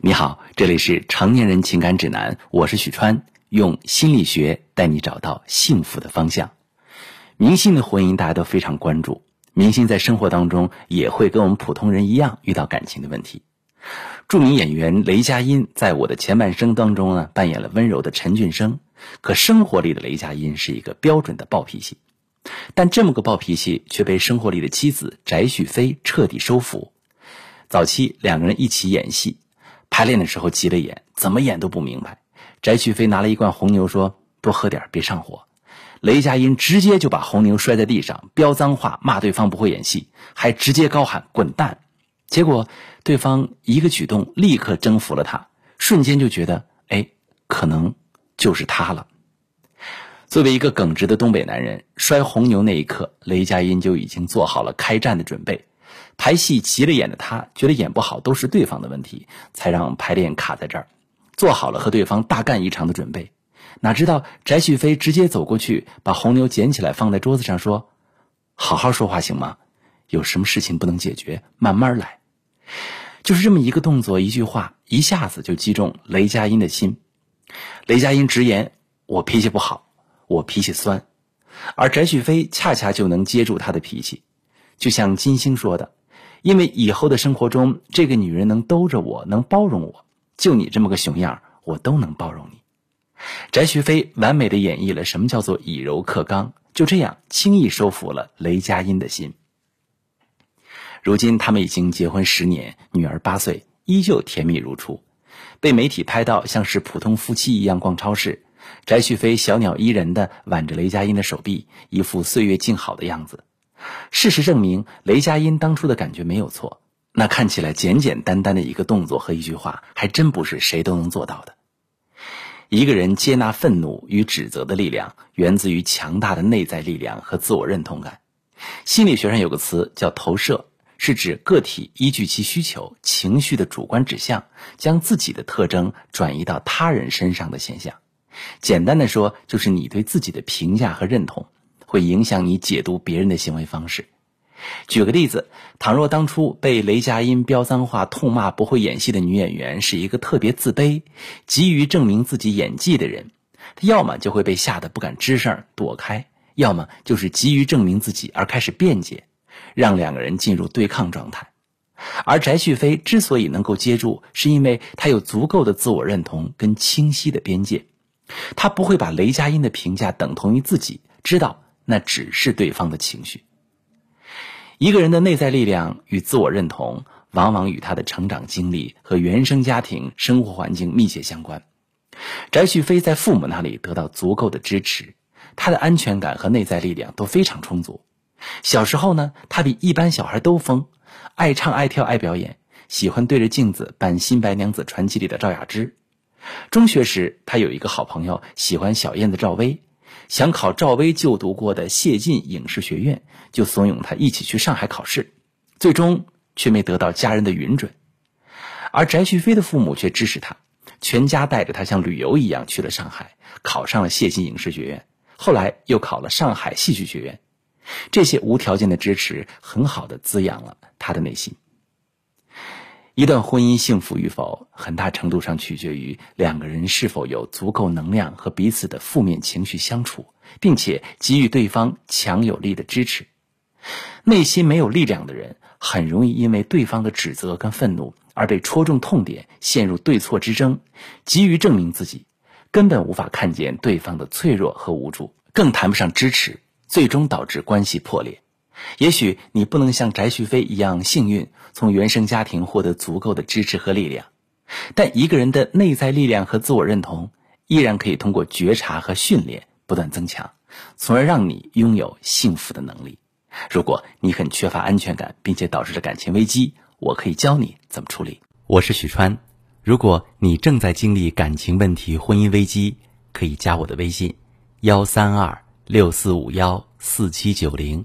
你好，这里是成年人情感指南，我是许川，用心理学带你找到幸福的方向。明星的婚姻大家都非常关注，明星在生活当中也会跟我们普通人一样遇到感情的问题。著名演员雷佳音在我的前半生当中呢，扮演了温柔的陈俊生，可生活里的雷佳音是一个标准的暴脾气，但这么个暴脾气却被生活里的妻子翟旭飞彻底收服。早期两个人一起演戏。排练的时候急了眼，怎么演都不明白。翟旭飞拿了一罐红牛说：“多喝点，别上火。”雷佳音直接就把红牛摔在地上，飙脏话骂对方不会演戏，还直接高喊“滚蛋”。结果对方一个举动立刻征服了他，瞬间就觉得哎，可能就是他了。作为一个耿直的东北男人，摔红牛那一刻，雷佳音就已经做好了开战的准备。排戏急了眼的他，觉得演不好都是对方的问题，才让排练卡在这儿，做好了和对方大干一场的准备。哪知道翟旭飞直接走过去，把红牛捡起来放在桌子上，说：“好好说话行吗？有什么事情不能解决，慢慢来。”就是这么一个动作，一句话，一下子就击中雷佳音的心。雷佳音直言：“我脾气不好，我脾气酸。”而翟旭飞恰恰就能接住他的脾气，就像金星说的。因为以后的生活中，这个女人能兜着我，能包容我，就你这么个熊样，我都能包容你。翟旭飞完美的演绎了什么叫做以柔克刚，就这样轻易收服了雷佳音的心。如今他们已经结婚十年，女儿八岁，依旧甜蜜如初。被媒体拍到像是普通夫妻一样逛超市，翟旭飞小鸟依人的挽着雷佳音的手臂，一副岁月静好的样子。事实证明，雷佳音当初的感觉没有错。那看起来简简单单的一个动作和一句话，还真不是谁都能做到的。一个人接纳愤怒与指责的力量，源自于强大的内在力量和自我认同感。心理学上有个词叫投射，是指个体依据其需求、情绪的主观指向，将自己的特征转移到他人身上的现象。简单的说，就是你对自己的评价和认同。会影响你解读别人的行为方式。举个例子，倘若当初被雷佳音飙脏话、痛骂不会演戏的女演员是一个特别自卑、急于证明自己演技的人，她要么就会被吓得不敢吱声躲开，要么就是急于证明自己而开始辩解，让两个人进入对抗状态。而翟旭飞之所以能够接住，是因为他有足够的自我认同跟清晰的边界，他不会把雷佳音的评价等同于自己，知道。那只是对方的情绪。一个人的内在力量与自我认同，往往与他的成长经历和原生家庭生活环境密切相关。翟旭飞在父母那里得到足够的支持，他的安全感和内在力量都非常充足。小时候呢，他比一般小孩都疯，爱唱爱跳爱表演，喜欢对着镜子扮《新白娘子传奇》里的赵雅芝。中学时，他有一个好朋友，喜欢小燕子赵薇。想考赵薇就读过的谢晋影视学院，就怂恿他一起去上海考试，最终却没得到家人的允准。而翟旭飞的父母却支持他，全家带着他像旅游一样去了上海，考上了谢晋影视学院，后来又考了上海戏剧学院。这些无条件的支持，很好的滋养了他的内心。一段婚姻幸福与否，很大程度上取决于两个人是否有足够能量和彼此的负面情绪相处，并且给予对方强有力的支持。内心没有力量的人，很容易因为对方的指责跟愤怒而被戳中痛点，陷入对错之争，急于证明自己，根本无法看见对方的脆弱和无助，更谈不上支持，最终导致关系破裂。也许你不能像翟旭飞一样幸运，从原生家庭获得足够的支持和力量，但一个人的内在力量和自我认同，依然可以通过觉察和训练不断增强，从而让你拥有幸福的能力。如果你很缺乏安全感，并且导致了感情危机，我可以教你怎么处理。我是许川，如果你正在经历感情问题、婚姻危机，可以加我的微信：幺三二六四五幺四七九零。